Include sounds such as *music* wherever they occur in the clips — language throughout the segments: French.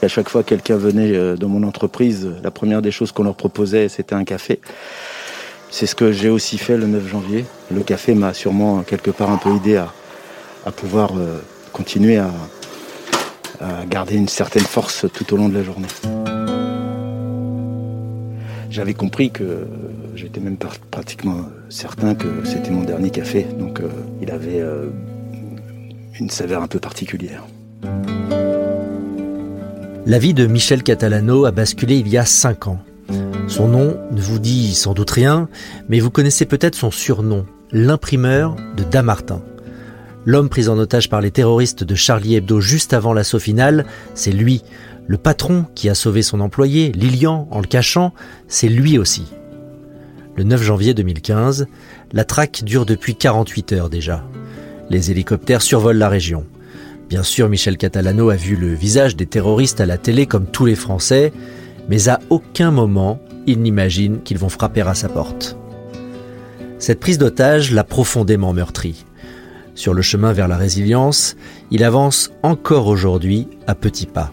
À chaque fois que quelqu'un venait euh, dans mon entreprise, la première des choses qu'on leur proposait, c'était un café. C'est ce que j'ai aussi fait le 9 janvier. Le café m'a sûrement quelque part un peu aidé à, pouvoir euh, continuer à, garder une certaine force tout au long de la journée. J'avais compris que j'étais même pratiquement certain que c'était mon dernier café, donc euh, il avait euh, une saveur un peu particulière. La vie de Michel Catalano a basculé il y a cinq ans. Son nom ne vous dit sans doute rien, mais vous connaissez peut-être son surnom, l'imprimeur de Damartin. L'homme pris en otage par les terroristes de Charlie Hebdo juste avant l'assaut final, c'est lui. Le patron qui a sauvé son employé, Lilian, en le cachant, c'est lui aussi. Le 9 janvier 2015, la traque dure depuis 48 heures déjà. Les hélicoptères survolent la région. Bien sûr, Michel Catalano a vu le visage des terroristes à la télé comme tous les Français, mais à aucun moment il n'imagine qu'ils vont frapper à sa porte. Cette prise d'otage l'a profondément meurtri. Sur le chemin vers la résilience, il avance encore aujourd'hui à petits pas.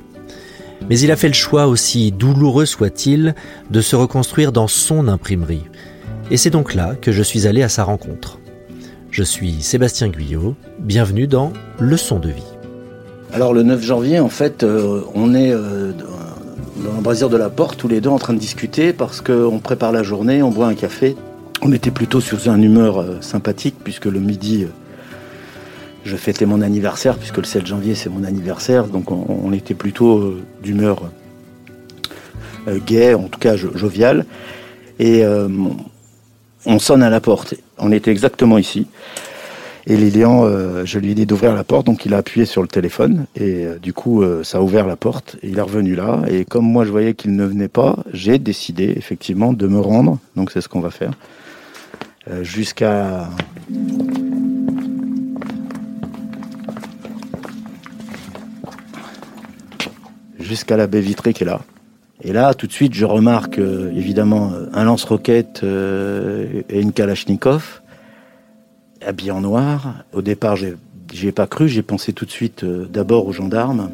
Mais il a fait le choix, aussi douloureux soit-il, de se reconstruire dans son imprimerie. Et c'est donc là que je suis allé à sa rencontre. Je suis Sébastien Guyot, bienvenue dans Leçon de vie. Alors le 9 janvier, en fait, euh, on est euh, dans l'embrasure de la porte, tous les deux en train de discuter parce qu'on prépare la journée, on boit un café. On était plutôt sur un humeur euh, sympathique puisque le midi, je fêtais mon anniversaire puisque le 7 janvier c'est mon anniversaire, donc on, était plutôt d'humeur gay, en tout cas jovial. Et on sonne à la porte. On était exactement ici. Et Lilian, euh, je lui ai dit d'ouvrir la porte, donc il a appuyé sur le téléphone et euh, du coup euh, ça a ouvert la porte. il est revenu là et comme moi je voyais qu'il ne venait pas, j'ai décidé effectivement de me rendre. Donc c'est ce qu'on va faire jusqu'à jusqu'à la baie vitrée qui est là. Et là, tout de suite, je remarque évidemment un lance-roquette et une Kalachnikov habillé en noir. Au départ, j'ai ai pas cru, j'ai pensé tout de suite euh, d'abord aux gendarmes.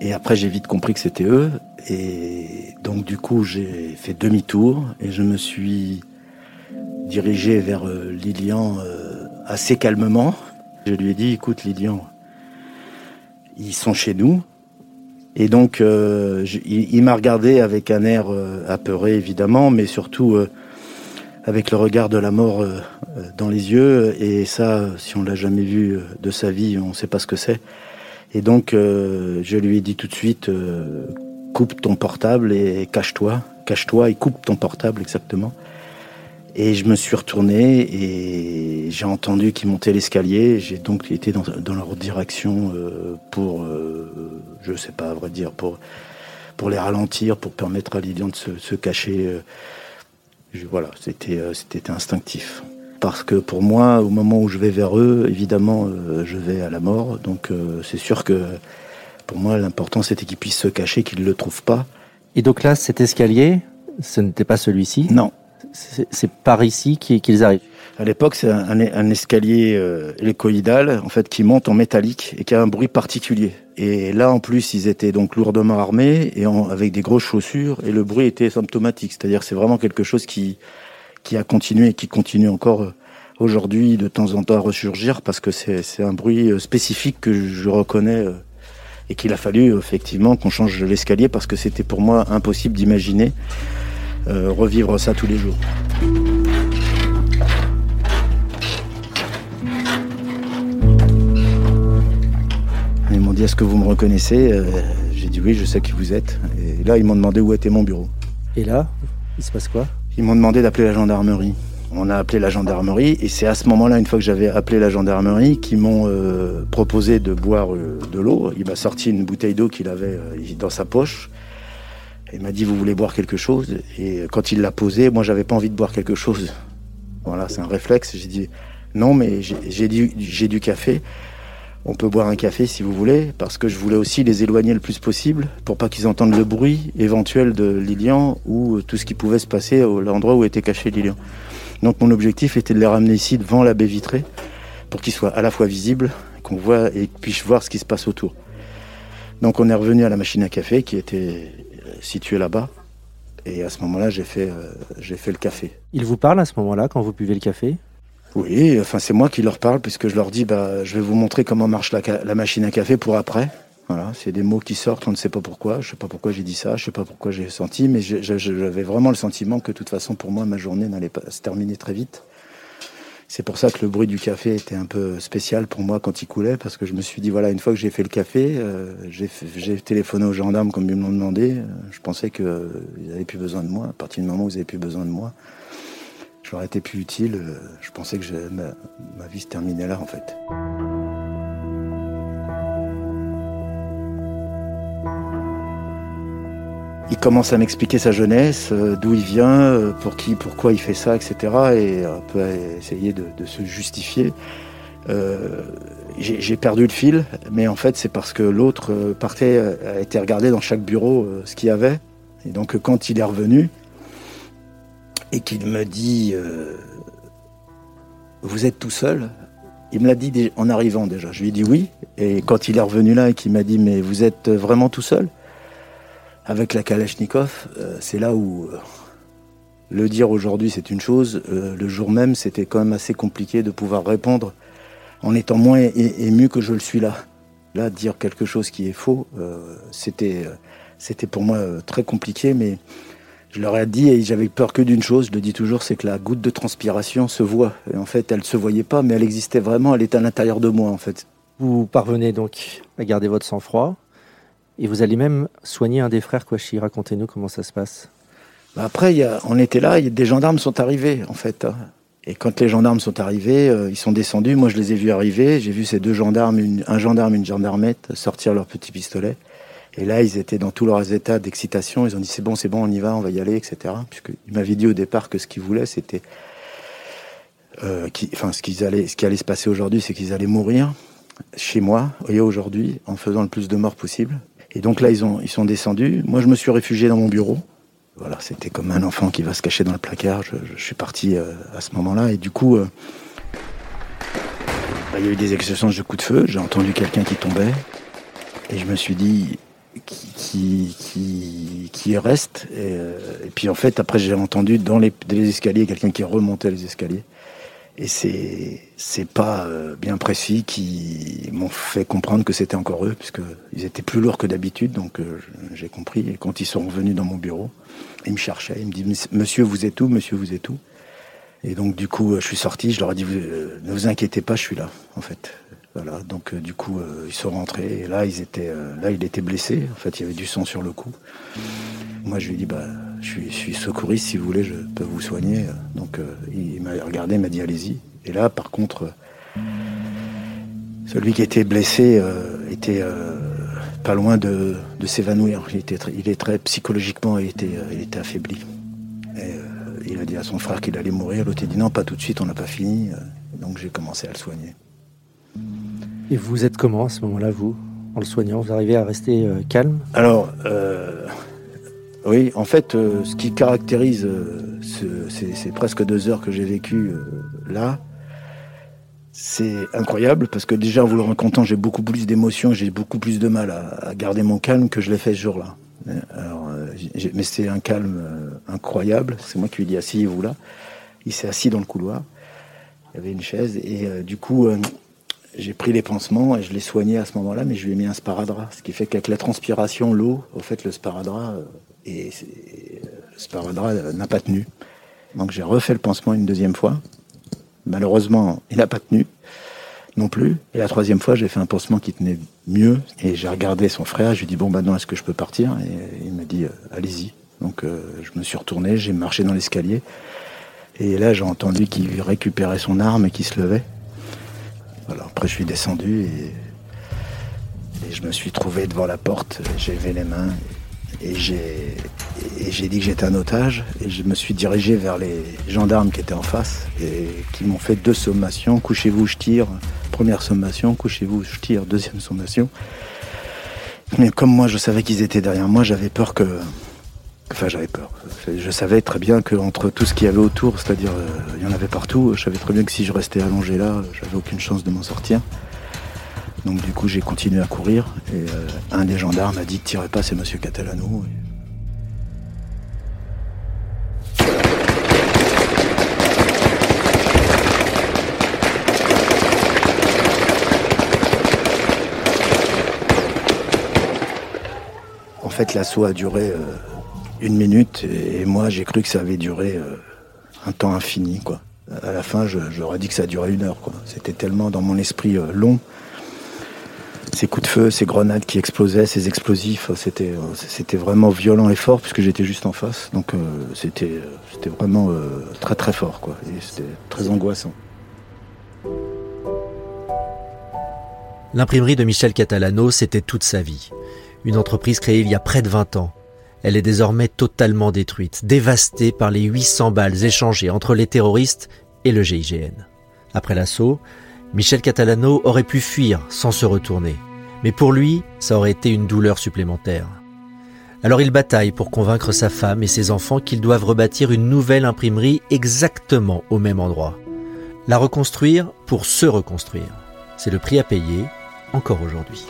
Et après, j'ai vite compris que c'était eux. Et donc, du coup, j'ai fait demi-tour et je me suis dirigé vers euh, Lilian euh, assez calmement. Je lui ai dit, écoute Lilian, ils sont chez nous. Et donc, il m'a regardé avec un air apeuré, évidemment, mais surtout avec le regard de la mort euh, euh, dans les yeux. Et ça, si on l'a jamais vu euh, de sa vie, on ne sait pas ce que c'est. Et donc, je lui ai dit tout de suite, coupe ton portable et cache-toi. Cache-toi et coupe ton portable, exactement. Et je me suis retourné et j'ai entendu qu'ils montaient l'escalier. J'ai donc été dans, leur direction pour, je ne sais pas à vrai dire, pour, les ralentir, pour permettre à Lilian de se cacher voilà, c'était euh, c'était instinctif. Parce que pour moi, au moment où je vais vers eux, évidemment, euh, je vais à la mort. Donc euh, c'est sûr que pour moi, l'important c'était qu'ils puissent se cacher, qu'ils ne le trouvent pas. Et donc là, cet escalier, ce n'était pas celui-ci? Non. C'est par ici qu'ils arrivent à l'époque, c'est un, escalier euh, hélicoïdal en fait qui monte en métallique et qui a un bruit particulier. Et là, en plus, ils étaient donc lourdement armés et avec des grosses chaussures et le bruit était symptomatique. C'est-à-dire, c'est vraiment quelque chose qui qui a continué et qui continue encore euh, aujourd'hui de temps en temps à ressurgir parce que c'est un bruit euh, spécifique que je reconnais et qu'il a fallu effectivement qu'on change l'escalier parce que c'était pour moi impossible d'imaginer revivre ça tous les jours. Ils m'ont dit Est-ce que vous me reconnaissez? Euh, J'ai dit Oui, je sais qui vous êtes. Et là, ils m'ont demandé où était mon bureau. Et là, il se passe quoi? Ils m'ont demandé d'appeler la gendarmerie. On a appelé la gendarmerie et c'est à ce moment-là, une fois que j'avais appelé la gendarmerie, qu'ils m'ont euh, proposé de boire euh, de l'eau. Il m'a sorti une bouteille d'eau qu'il avait dans sa poche. Il m'a dit Vous voulez boire quelque chose? Et quand il l'a posé, moi, j'avais pas envie de boire quelque chose. Voilà, c'est un réflexe. J'ai dit Non, mais j'ai du café on peut boire un café si vous voulez, parce que je voulais aussi les éloigner le plus possible pour pas qu'ils entendent le bruit éventuel de Lilian ou tout ce qui pouvait se passer à l'endroit où était caché Lilian. Donc mon objectif était de les ramener ici devant la baie vitrée pour qu'ils soient à la fois visibles, qu'on voit et puissent voir ce qui se passe autour. Donc on est revenu à la machine à café qui était située là-bas. Et à ce moment-là, j'ai fait, j'ai fait le café. Il vous parle à ce moment-là quand vous buvez le café? Oui, enfin c'est moi qui leur parle puisque je leur dis bah, je vais vous montrer comment marche la, la machine à café pour après. Voilà, c'est des mots qui sortent, on ne sait pas pourquoi. Je ne sais pas pourquoi j'ai dit ça, je ne sais pas pourquoi j'ai senti, mais j'avais vraiment le sentiment que de toute façon, pour moi, ma journée n'allait pas se terminer très vite. C'est pour ça que le bruit du café était un peu spécial pour moi quand il coulait, parce que je me suis dit, voilà, une fois que j'ai fait le café, euh, j'ai téléphoné aux gendarmes comme ils me l'ont demandé. Euh, je pensais qu'ils n'avaient plus besoin de moi. À partir du moment où ils n'avaient plus besoin de moi, je leur étais plus utile. Euh, je pensais que ma, ma vie se terminait là, en fait. Il commence à m'expliquer sa jeunesse, euh, d'où il vient, euh, pour qui, pourquoi il fait ça, etc. Et un peu essayer de, se justifier. Euh, j'ai perdu le fil, mais en fait c'est parce que l'autre partait, a été regardé dans chaque bureau ce qu'il y avait. Et donc quand il est revenu et qu'il me dit Vous êtes tout seul? Il me l'a dit en arrivant déjà. Je lui ai dit oui. Et quand il est revenu là et qu'il m'a dit Mais vous êtes vraiment tout seul? Avec la Kalachnikov, euh, c'est là où euh, le dire aujourd'hui c'est une chose, euh, le jour même c'était quand même assez compliqué de pouvoir répondre en étant moins ému que je le suis là. Là, dire quelque chose qui est faux, c'était c'était pour moi très compliqué, mais je leur ai dit et j'avais peur que d'une chose, je le dis toujours, c'est que la goutte de transpiration se voit. En fait, elle ne se voyait pas, mais elle existait vraiment, elle était à l'intérieur de moi en fait. Vous parvenez donc à garder votre sang-froid, et vous allez même soigner un des frères Kouachi. Racontez-nous comment ça se passe. Bah, après, on était là, y a, des gendarmes sont arrivés, en fait. Hein. Et quand les gendarmes sont arrivés, euh, ils sont descendus. Moi, je les ai vus arriver. J'ai vu ces deux gendarmes, un gendarme, une gendarmette, sortir leur petit pistolet. Et là, ils étaient dans tous leurs états d'excitation. Ils ont dit c'est bon, c'est bon, on y va, on va y aller, etc. Puisqu'ils m'avaient dit au départ que ce qu'ils voulaient, c'était, euh, enfin, ce ce qui allait se passer aujourd'hui, c'est qu'ils allaient mourir chez moi et aujourd'hui en faisant le plus de morts possible. Et donc là, ils, ont, ils sont descendus. Moi, je me suis réfugié dans mon bureau. Voilà, c'était comme un enfant qui va se cacher dans le placard. Je, suis parti euh, à ce moment-là. Et du coup, euh, bah, il y a eu des échanges de coups de feu. J'ai entendu quelqu'un qui tombait. Et je me suis dit, qui, qui, qui, reste? Euh, et, puis en fait, après, j'ai entendu dans les, les escaliers quelqu'un qui remontait les escaliers. Et c'est c'est pas euh, bien précis qui m'ont fait comprendre que c'était encore eux, puisque ils étaient plus lourds que d'habitude, donc euh, j'ai compris. Et quand ils sont revenus dans mon bureau, ils me cherchaient, ils me disent Monsieur, vous êtes où? Monsieur, vous êtes où? Et donc du coup, je suis sorti, je leur ai dit euh, Ne vous inquiétez pas, je suis là, en fait. Voilà, donc du coup, ils sont rentrés. Et là, ils étaient, là, il était blessé. En fait, il y avait du sang sur le cou. Moi, je lui ai dit, bah, je suis, secouriste, si vous voulez, je peux vous soigner. Donc, euh, il m'a regardé, il m'a dit, allez-y. Et là, par contre, celui qui était blessé euh, était euh, pas loin de, s'évanouir. Il, était, il est très psychologiquement, il était, il était affaibli. Et, il a dit à son frère qu'il allait mourir. L'autre a dit non, pas tout de suite, on n'a pas fini. Donc j'ai commencé à le soigner. Et vous êtes comment à ce moment-là, vous En le soignant, vous arrivez à rester calme? Alors, oui, en fait, euh, ce qui caractérise euh, ces, presque deux heures que j'ai vécues euh, là, c'est incroyable parce que déjà en vous le racontant, j'ai beaucoup plus d'émotions, j'ai beaucoup plus de mal à, garder mon calme que je l'ai fait ce jour-là. mais c'est un calme incroyable. C'est moi qui lui dit asseyez-vous là. Il s'est assis dans le couloir. Il y avait une chaise et du coup, j'ai pris les pansements et je l'ai soigné à ce moment-là, mais je lui ai mis un sparadrap. Ce qui fait qu'avec la transpiration, l'eau, au fait, le sparadrap et le sparadrap n'a pas tenu. Donc j'ai refait le pansement une deuxième fois. Malheureusement, il n'a pas tenu non plus. Et la troisième fois, j'ai fait un pansement qui tenait mieux. Et j'ai regardé son frère. Je lui ai dit bon bah non, est-ce que je peux partir? Et il m'a dit euh, allez-y. Donc euh, je me suis retourné, j'ai marché dans l'escalier. Et là, j'ai entendu qu'il récupérait son arme et qu'il se levait. Voilà, après, je suis descendu et, et je me suis trouvé devant la porte. J'ai levé les mains. Et j'ai dit que j'étais un otage et je me suis dirigé vers les gendarmes qui étaient en face et qui m'ont fait deux sommations. Couchez-vous, je tire. Première sommation, couchez-vous, je tire. Deuxième sommation. Mais comme moi, je savais qu'ils étaient derrière moi, j'avais peur que... Enfin, j'avais peur. Je savais très bien qu'entre tout ce qu'il y avait autour, c'est-à-dire, euh, il y en avait partout, je savais très bien que si je restais allongé là, j'avais aucune chance de m'en sortir. Donc du coup, j'ai continué à courir et euh, un des gendarmes a dit tirez pas, c'est Monsieur Catalano. En fait, l'assaut a duré euh, une minute et moi j'ai cru que ça avait duré euh, un temps infini. Quoi. À la fin, j'aurais dit que ça duré une heure. C'était tellement dans mon esprit long ces coups de feu, ces grenades qui explosaient, ces explosifs, c'était c'était vraiment violent et fort puisque j'étais juste en face. Donc euh, c'était c'était vraiment euh, très très fort quoi. Et c'était très angoissant. L'imprimerie de Michel Catalano, c'était toute sa vie. Une entreprise créée il y a près de 20 ans. Elle est désormais totalement détruite, dévastée par les 800 balles échangées entre les terroristes et le GIGN. Après l'assaut, Michel Catalano aurait pu fuir sans se retourner. Mais pour lui, ça aurait été une douleur supplémentaire. Alors il bataille pour convaincre sa femme et ses enfants qu'ils doivent rebâtir une nouvelle imprimerie exactement au même endroit. La reconstruire pour se reconstruire. C'est le prix à payer encore aujourd'hui.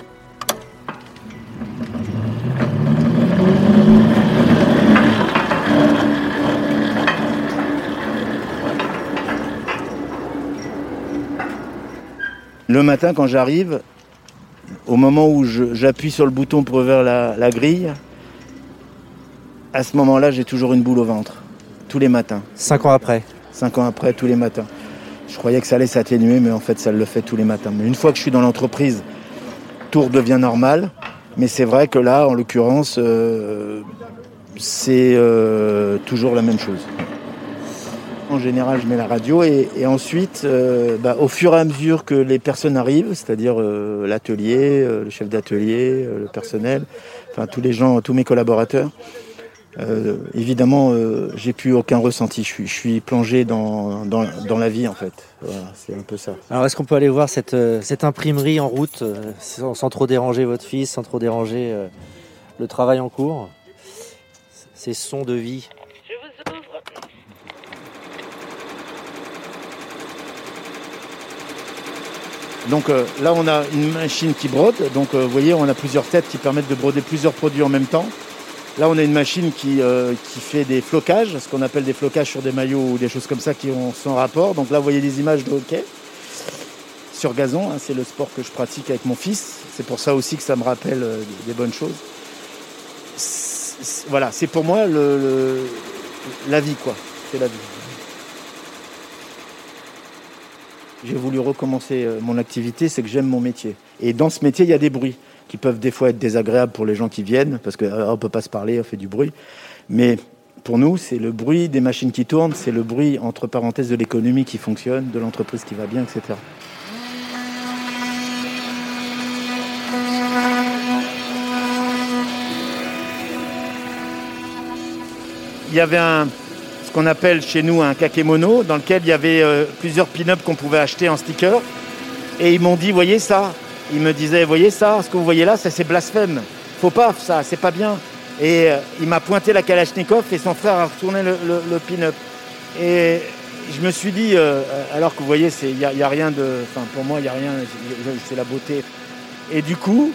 Le matin, quand j'arrive, au moment où j'appuie sur le bouton pour ouvrir la, grille, à ce moment-là, j'ai toujours une boule au ventre. Tous les matins. Cinq ans après Cinq ans après, tous les matins. Je croyais que ça allait s'atténuer, mais en fait, ça le fait tous les matins. Mais une fois que je suis dans l'entreprise, tout redevient normal. Mais c'est vrai que là, en l'occurrence, euh, c'est euh, toujours la même chose. En général, je mets la radio et, ensuite, euh, bah, au fur et à mesure que les personnes arrivent, c'est-à-dire euh, l'atelier, euh, le chef d'atelier, le personnel, enfin tous les gens, tous mes collaborateurs, évidemment, j'ai plus aucun ressenti. Je suis, plongé dans, dans, la vie en fait. c'est un peu ça. Alors, est-ce qu'on peut aller voir cette, cette imprimerie en route sans, sans, trop déranger votre fils, sans trop déranger le travail en cours? Ces sons de vie Donc euh, là, on a une machine qui brode. Donc euh, vous voyez, on a plusieurs têtes qui permettent de broder plusieurs produits en même temps. Là, on a une machine qui, euh, qui fait des flocages, ce qu'on appelle des flocages sur des maillots ou des choses comme ça qui ont son rapport. Donc là, vous voyez des images de hockey sur gazon. Hein, c'est le sport que je pratique avec mon fils. C'est pour ça aussi que ça me rappelle des bonnes choses. voilà, c'est pour moi la vie, quoi. C'est la vie. J'ai voulu recommencer euh, mon activité, c'est que j'aime mon métier. Et dans ce métier, il y a des bruits qui peuvent des fois être désagréables pour les gens qui viennent, parce qu'on euh, ne peut pas se parler, on fait du bruit. Mais pour nous, c'est le bruit des machines qui tournent, c'est le bruit, entre parenthèses, de l'économie qui fonctionne, de l'entreprise qui va bien, etc. Il y avait un, qu'on appelle chez nous un kakemono, dans lequel il y avait euh, plusieurs pin-up qu'on pouvait acheter en sticker. Et ils m'ont dit, voyez ça Ils me disaient, voyez ça Ce que vous voyez là, ça c'est blasphème. Faut pas ça, c'est pas bien. Et euh, il m'a pointé la Kalachnikov et son frère a retourné le, pin-up. Et je me suis dit, euh, alors que vous voyez, il n'y a, a, rien de. Enfin, pour moi, il n'y a rien, c'est la beauté. Et du coup,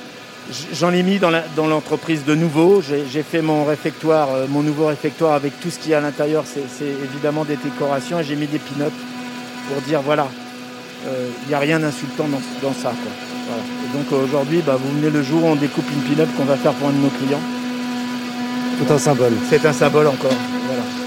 J'en ai mis dans l'entreprise de nouveau. J'ai fait mon réfectoire, euh, mon nouveau réfectoire avec tout ce qui est à l'intérieur. C'est évidemment des décorations et j'ai mis des pin pour dire voilà, il euh, n'y a rien d'insultant dans, ça. Et donc aujourd'hui, bah, vous venez le jour où on découpe une pin qu'on va faire pour un de nos clients. Tout un symbole. C'est un symbole encore. Voilà.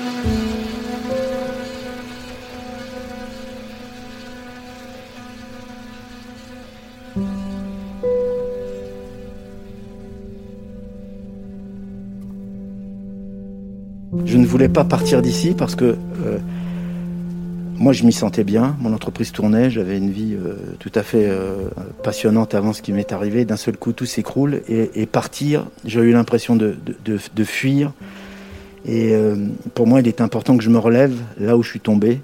Pas partir d'ici parce que euh, moi je m'y sentais bien, mon entreprise tournait, j'avais une vie euh, tout à fait euh, passionnante avant ce qui m'est arrivé. D'un seul coup tout s'écroule et, partir, j'ai eu l'impression de, fuir. Et pour moi il est important que je me relève là où je suis tombé.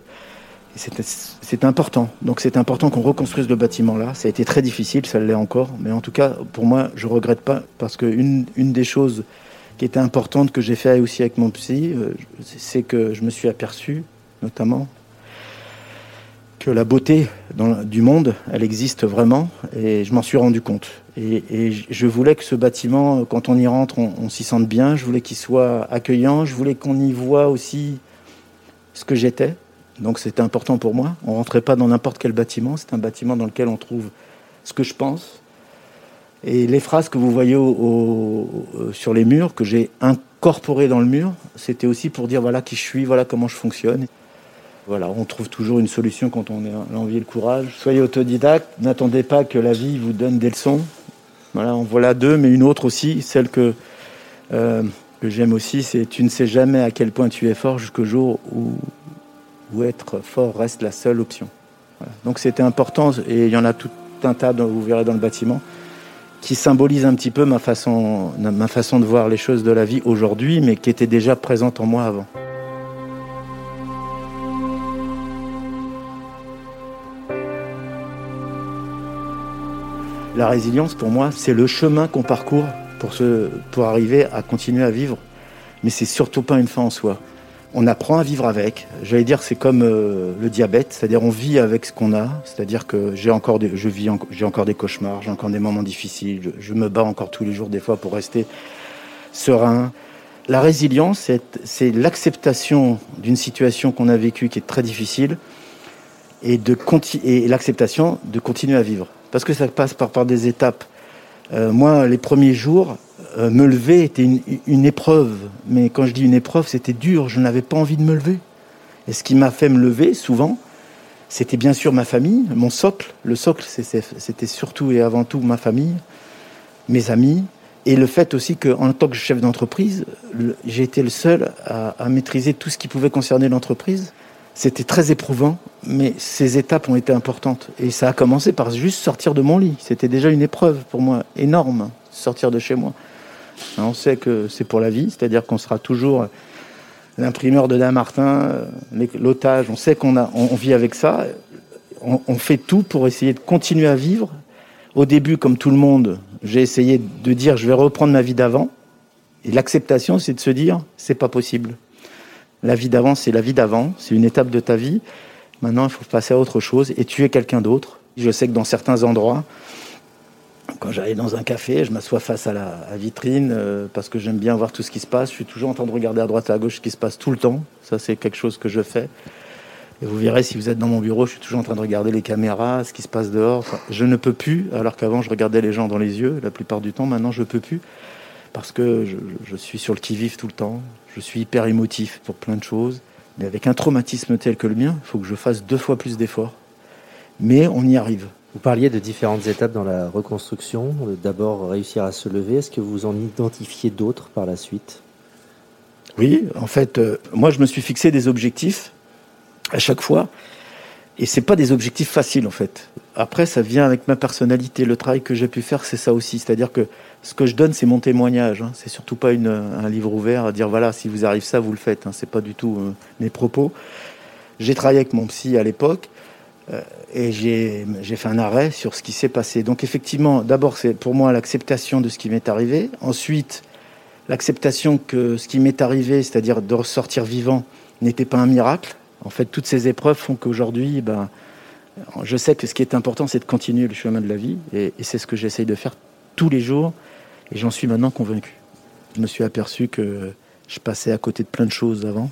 C'est important. Donc c'est important qu'on reconstruise le bâtiment là. Ça a été très difficile, ça l'est encore. Mais en tout cas, pour moi, je regrette pas parce qu'une une des choses qui était importante que j'ai fait aussi avec mon psy, euh, c'est que je me suis aperçu, notamment, que la beauté du monde, elle existe vraiment, et je m'en suis rendu compte. Et, je voulais que ce bâtiment, quand on y rentre, on, s'y sente bien, je voulais qu'il soit accueillant, je voulais qu'on y voit aussi ce que j'étais. Donc c'était important pour moi. On rentrait pas dans n'importe quel bâtiment, c'est un bâtiment dans lequel on trouve ce que je pense. Et les phrases que vous voyez sur les murs, que j'ai incorporées dans le mur, c'était aussi pour dire voilà qui je suis, voilà comment je fonctionne. Voilà, on trouve toujours une solution quand on a l'envie et le courage. Soyez autodidacte, n'attendez pas que la vie vous donne des leçons. Voilà, en voilà deux, mais une autre aussi, celle que, euh, que j'aime aussi, c'est tu ne sais jamais à quel point tu es fort jusqu'au jour où, où être fort reste la seule option. Donc c'était important, et il y en a tout un tas, vous verrez dans le bâtiment, qui symbolise un petit peu ma façon, de voir les choses de la vie aujourd'hui, mais qui était déjà présente en moi avant. La résilience, pour moi, c'est le chemin qu'on parcourt pour, pour arriver à continuer à vivre. Mais c'est surtout pas une fin en soi. On apprend à vivre avec. J'allais dire, c'est comme euh, le diabète, c'est-à-dire on vit avec ce qu'on a. C'est-à-dire que j'ai encore, des, je vis, j'ai encore des cauchemars, j'ai encore des moments difficiles. Je, me bats encore tous les jours, des fois, pour rester serein. La résilience, c'est l'acceptation d'une situation qu'on a vécue qui est très difficile et, l'acceptation de continuer à vivre parce que ça passe par des étapes. Euh, moi, les premiers jours, euh, me lever était une, épreuve. Mais quand je dis une épreuve, c'était dur. Je n'avais pas envie de me lever. Et ce qui m'a fait me lever, souvent, c'était bien sûr ma famille, mon socle. Le socle, c'était surtout et avant tout ma famille, mes amis. Et le fait aussi qu'en tant que chef d'entreprise, j'ai été le seul à maîtriser tout ce qui pouvait concerner l'entreprise. C'était très éprouvant, mais ces étapes ont été importantes. Et ça a commencé par juste sortir de mon lit. C'était déjà une épreuve pour moi, énorme, sortir de chez moi. On sait que c'est pour la vie, c'est-à-dire qu'on sera toujours l'imprimeur de Damartin, l'otage. On sait qu'on a, on vit avec ça. On, on fait tout pour essayer de continuer à vivre. Au début, comme tout le monde, j'ai essayé de dire je vais reprendre ma vie d'avant. Et l'acceptation, c'est de se dire c'est pas possible. La vie d'avant, c'est la vie d'avant, c'est une étape de ta vie. Maintenant, il faut passer à autre chose et tuer quelqu'un d'autre. Je sais que dans certains endroits, quand j'arrive dans un café, je m'assois face à la vitrine euh, parce que j'aime bien voir tout ce qui se passe. Je suis toujours en train de regarder à droite et à gauche ce qui se passe tout le temps. Ça, c'est quelque chose que je fais. Et vous verrez, si vous êtes dans mon bureau, je suis toujours en train de regarder les caméras, ce qui se passe dehors. je ne peux plus, alors qu'avant, je regardais les gens dans les yeux la plupart du temps. Maintenant, je peux plus parce que je, je suis sur le qui-vive tout le temps. Je suis hyper émotif pour plein de choses. Mais avec un traumatisme tel que le mien, il faut que je fasse deux fois plus d'efforts. Mais on y arrive. Vous parliez de différentes étapes dans la reconstruction. D'abord, réussir à se lever. Est-ce que vous en identifiez d'autres par la suite? Oui, en fait, euh, moi, je me suis fixé des objectifs à chaque fois. Et c'est pas des objectifs faciles, en fait. Après, ça vient avec ma personnalité. Le travail que j'ai pu faire, c'est ça aussi. C'est-à-dire que ce que je donne, c'est mon témoignage. Hein. C'est surtout pas un livre ouvert à dire voilà, si vous arrive ça, vous le faites. Hein. C'est pas du tout euh, mes propos. J'ai travaillé avec mon psy à l'époque euh, et j'ai fait un arrêt sur ce qui s'est passé. Donc effectivement, d'abord, c'est pour moi l'acceptation de ce qui m'est arrivé. Ensuite, l'acceptation que ce qui m'est arrivé, c'est-à-dire de ressortir vivant, n'était pas un miracle. En fait, toutes ces épreuves font qu'aujourd'hui, ben, je sais que ce qui est important, c'est de continuer le chemin de la vie, et, c'est ce que j'essaye de faire tous les jours et j'en suis maintenant convaincu. Je me suis aperçu que je passais à côté de plein de choses avant.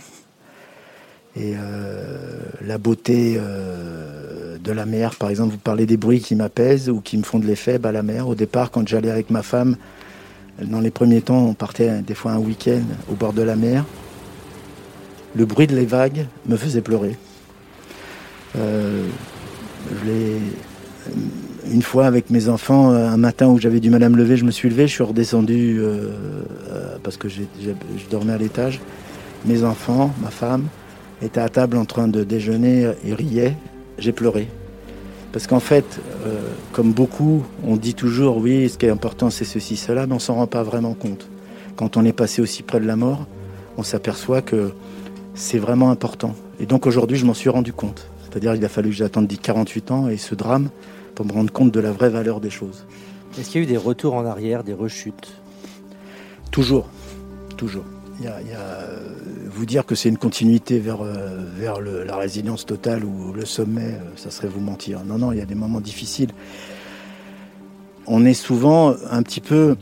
Et euh, la beauté euh, de la mer, par exemple, vous parlez des bruits qui m'apaisent ou qui me font de l'effet, bah, la mer, au départ, quand j'allais avec ma femme, dans les premiers temps, on partait des fois un week-end au bord de la mer. Le bruit de les vagues me faisait pleurer. Euh, une fois avec mes enfants, euh, un matin où j'avais du mal à me lever, je me suis levé, je suis redescendu euh, parce que je dormais à l'étage. Mes enfants, ma femme, étaient à table en train de déjeuner et riaient. J'ai pleuré. Parce qu'en fait, comme beaucoup, on dit toujours oui, ce qui est important c'est ceci, cela, mais on s'en rend pas vraiment compte. Quand on est passé aussi près de la mort, on s'aperçoit que c'est vraiment important. Et donc aujourd'hui, je m'en suis rendu compte. C'est-à-dire il a fallu que j'attende 48 ans et ce drame, pour me rendre compte de la vraie valeur des choses. Est-ce qu'il y a eu des retours en arrière, des rechutes? Toujours, toujours. Il y a, euh, vous dire que c'est une continuité vers, euh, vers la résilience totale ou le sommet, euh, ça serait vous mentir. Non, non, il y a des moments difficiles. On est souvent un petit peu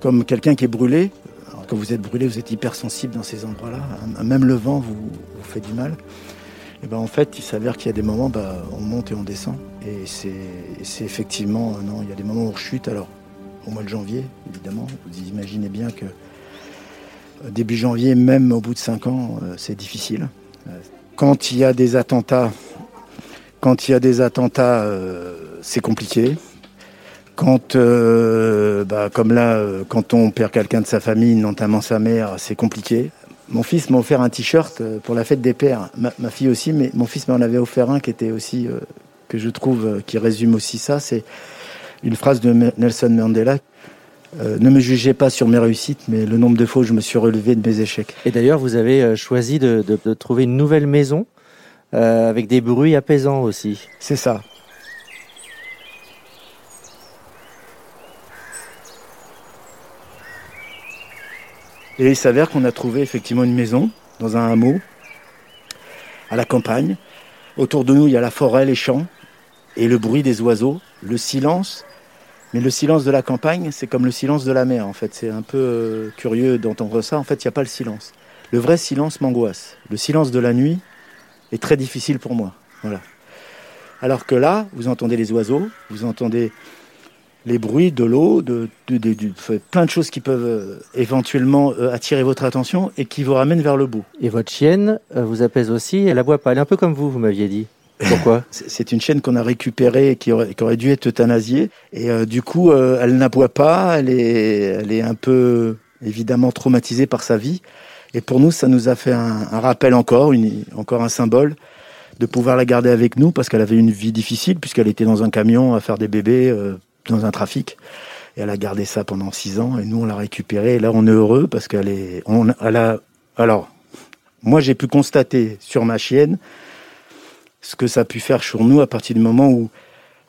comme quelqu'un qui est brûlé. Vous êtes brûlé, vous êtes hypersensible dans ces endroits-là. Même le vent vous, fait du mal. Et ben en fait, il s'avère qu'il y a des moments, bah, on monte et on descend. Et c'est effectivement, non, il y a des moments où on chute. Alors, au mois de janvier, évidemment, vous imaginez bien que début janvier, même au bout de cinq ans, euh, c'est difficile. Euh, quand il y a des attentats, quand il y a des attentats, euh, c'est compliqué. Quand, bah, comme là, quand on perd quelqu'un de sa famille, notamment sa mère, c'est compliqué. Mon fils m'a offert un t-shirt pour la fête des pères. Ma, fille aussi, mais mon fils m'en avait offert un qui était aussi, que je trouve, qui résume aussi ça. C'est une phrase de Nelson Mandela euh, ne me jugez pas sur mes réussites, mais le nombre de fois où je me suis relevé de mes échecs. Et d'ailleurs, vous avez euh, choisi de, trouver une nouvelle maison euh, avec des bruits apaisants aussi. C'est ça. Et il s'avère qu'on a trouvé effectivement une maison dans un hameau, à la campagne. Autour de nous, il y a la forêt, les champs, et le bruit des oiseaux, le silence mais le silence de la campagne, c'est comme le silence de la mer, en fait. C'est un peu euh, curieux d'entendre ça. En fait, il n'y a pas le silence. Le vrai silence m'angoisse. Le silence de la nuit est très difficile pour moi. Voilà. Alors que là, vous entendez les oiseaux, vous entendez les bruits de l'eau, de, plein de choses qui peuvent euh, éventuellement euh, attirer votre attention et qui vous ramènent vers le bout. Et votre chienne vous apaise aussi, elle aboie pas, elle est un peu comme vous, vous m'aviez dit. Pourquoi *laughs* C'est une chaîne qu'on a récupérée et qui aurait, qui aurait dû être euthanasiée. Et euh, du coup, euh, elle n'aboie pas, elle est, elle est un peu évidemment traumatisée par sa vie. Et pour nous, ça nous a fait un, rappel encore, une, encore un symbole de pouvoir la garder avec nous parce qu'elle avait une vie difficile puisqu'elle était dans un camion à faire des bébés euh, dans un trafic. Et elle a gardé ça pendant six ans et nous on l'a récupérée. Et là on est heureux parce qu'elle est, on, elle a, alors moi j'ai pu constater sur ma chienne ce que ça a pu faire sur nous à partir du moment où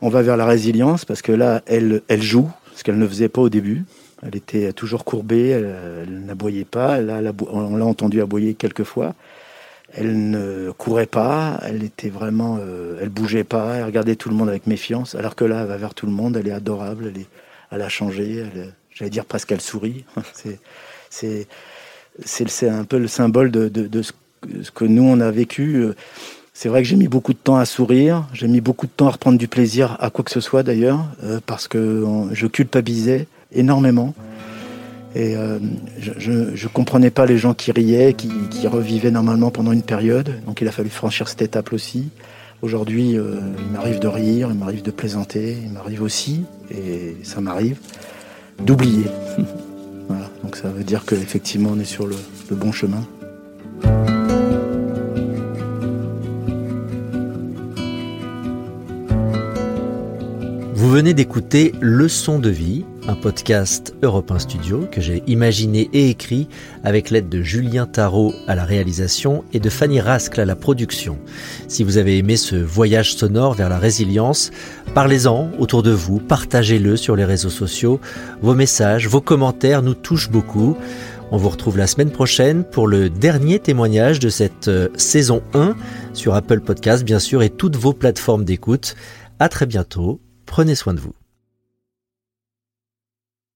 on va vers la résilience, parce que là, elle, elle joue, ce qu'elle ne faisait pas au début. Elle était toujours courbée, elle, n'aboyait pas. Là, on l'a entendu aboyer quelques fois. Elle ne courait pas, elle était vraiment, euh, elle bougeait pas, elle regardait tout le monde avec méfiance. Alors que là, elle va vers tout le monde, elle est adorable, elle, est, elle a changé, j'allais dire presque elle sourit. *laughs* c'est, c'est, un peu le symbole de, ce, que nous on a vécu. C'est vrai que j'ai mis beaucoup de temps à sourire, j'ai mis beaucoup de temps à reprendre du plaisir à quoi que ce soit d'ailleurs, euh, parce que je culpabilisais énormément. Et euh, je ne comprenais pas les gens qui riaient, qui, revivaient normalement pendant une période. Donc il a fallu franchir cette étape aussi. Aujourd'hui, euh, il m'arrive de rire, il m'arrive de plaisanter, il m'arrive aussi, et ça m'arrive, d'oublier. *laughs* voilà. Donc ça veut dire qu'effectivement on est sur le bon chemin. Vous venez d'écouter Leçon de vie, un podcast Europe 1 Studio que j'ai imaginé et écrit avec l'aide de Julien Tarot à la réalisation et de Fanny Rascle à la production. Si vous avez aimé ce voyage sonore vers la résilience, parlez-en autour de vous, partagez-le sur les réseaux sociaux. Vos messages, vos commentaires nous touchent beaucoup. On vous retrouve la semaine prochaine pour le dernier témoignage de cette euh, saison 1 sur Apple Podcast bien sûr et toutes vos plateformes d'écoute. À très bientôt Prenez soin de vous.